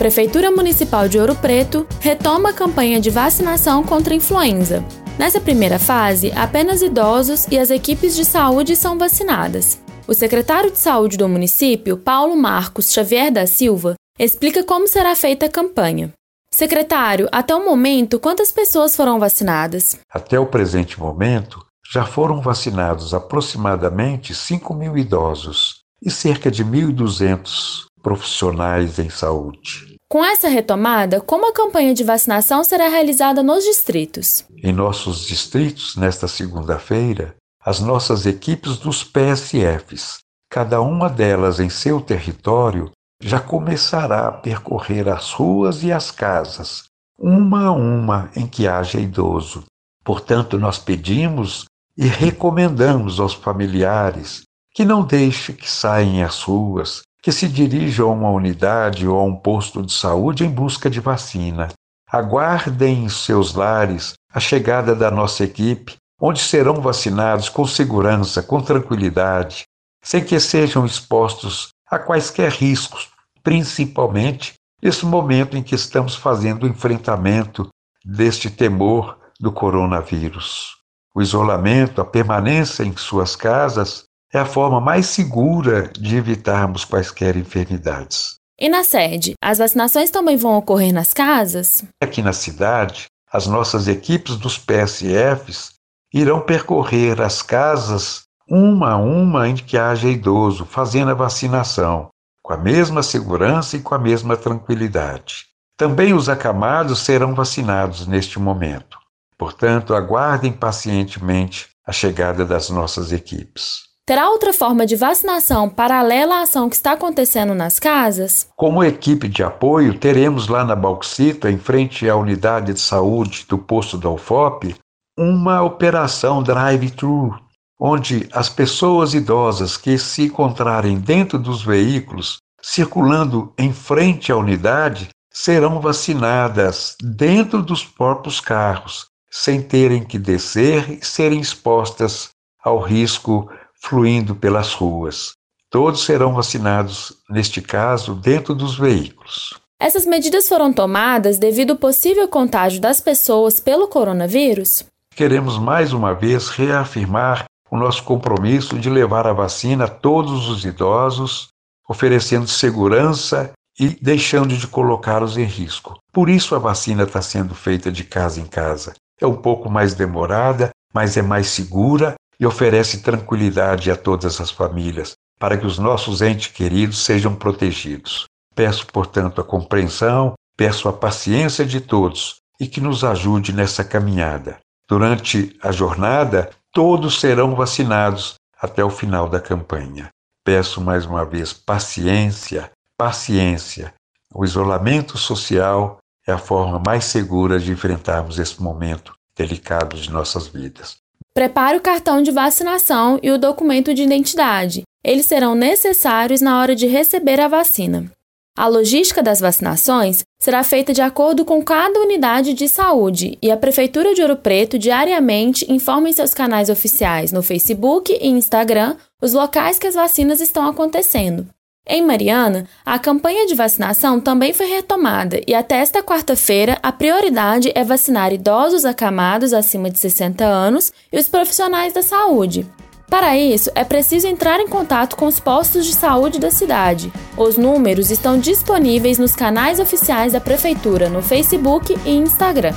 Prefeitura Municipal de Ouro Preto retoma a campanha de vacinação contra a influenza. Nessa primeira fase, apenas idosos e as equipes de saúde são vacinadas. O secretário de Saúde do município, Paulo Marcos Xavier da Silva, explica como será feita a campanha. Secretário, até o momento, quantas pessoas foram vacinadas? Até o presente momento, já foram vacinados aproximadamente 5 mil idosos e cerca de 1.200 profissionais em saúde. Com essa retomada, como a campanha de vacinação será realizada nos distritos? Em nossos distritos, nesta segunda-feira, as nossas equipes dos PSFs, cada uma delas em seu território, já começará a percorrer as ruas e as casas, uma a uma em que haja idoso. Portanto, nós pedimos e recomendamos aos familiares que não deixem que saiam às ruas, que se dirijam a uma unidade ou a um posto de saúde em busca de vacina. Aguardem em seus lares a chegada da nossa equipe, onde serão vacinados com segurança, com tranquilidade, sem que sejam expostos a quaisquer riscos, principalmente nesse momento em que estamos fazendo o enfrentamento deste temor do coronavírus. O isolamento, a permanência em suas casas, é a forma mais segura de evitarmos quaisquer enfermidades. E na sede, as vacinações também vão ocorrer nas casas? Aqui na cidade, as nossas equipes dos PSFs irão percorrer as casas uma a uma em que haja idoso, fazendo a vacinação, com a mesma segurança e com a mesma tranquilidade. Também os acamados serão vacinados neste momento. Portanto, aguardem pacientemente a chegada das nossas equipes. Terá outra forma de vacinação paralela à ação que está acontecendo nas casas? Como equipe de apoio, teremos lá na Bauxita, em frente à unidade de saúde do posto da UFOP, uma operação drive-thru, onde as pessoas idosas que se encontrarem dentro dos veículos, circulando em frente à unidade, serão vacinadas dentro dos próprios carros, sem terem que descer e serem expostas ao risco fluindo pelas ruas. Todos serão vacinados, neste caso, dentro dos veículos. Essas medidas foram tomadas devido ao possível contágio das pessoas pelo coronavírus? Queremos mais uma vez reafirmar o nosso compromisso de levar a vacina a todos os idosos, oferecendo segurança e deixando de colocá-los em risco. Por isso a vacina está sendo feita de casa em casa. É um pouco mais demorada, mas é mais segura e oferece tranquilidade a todas as famílias, para que os nossos entes queridos sejam protegidos. Peço, portanto, a compreensão, peço a paciência de todos e que nos ajude nessa caminhada. Durante a jornada, todos serão vacinados até o final da campanha. Peço mais uma vez paciência, paciência. O isolamento social é a forma mais segura de enfrentarmos esse momento delicado de nossas vidas. Prepare o cartão de vacinação e o documento de identidade. Eles serão necessários na hora de receber a vacina. A logística das vacinações será feita de acordo com cada unidade de saúde e a Prefeitura de Ouro Preto diariamente informa em seus canais oficiais no Facebook e Instagram os locais que as vacinas estão acontecendo. Em Mariana, a campanha de vacinação também foi retomada e até esta quarta-feira a prioridade é vacinar idosos acamados acima de 60 anos e os profissionais da saúde. Para isso, é preciso entrar em contato com os postos de saúde da cidade. Os números estão disponíveis nos canais oficiais da Prefeitura no Facebook e Instagram.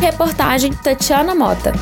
Reportagem Tatiana Mota.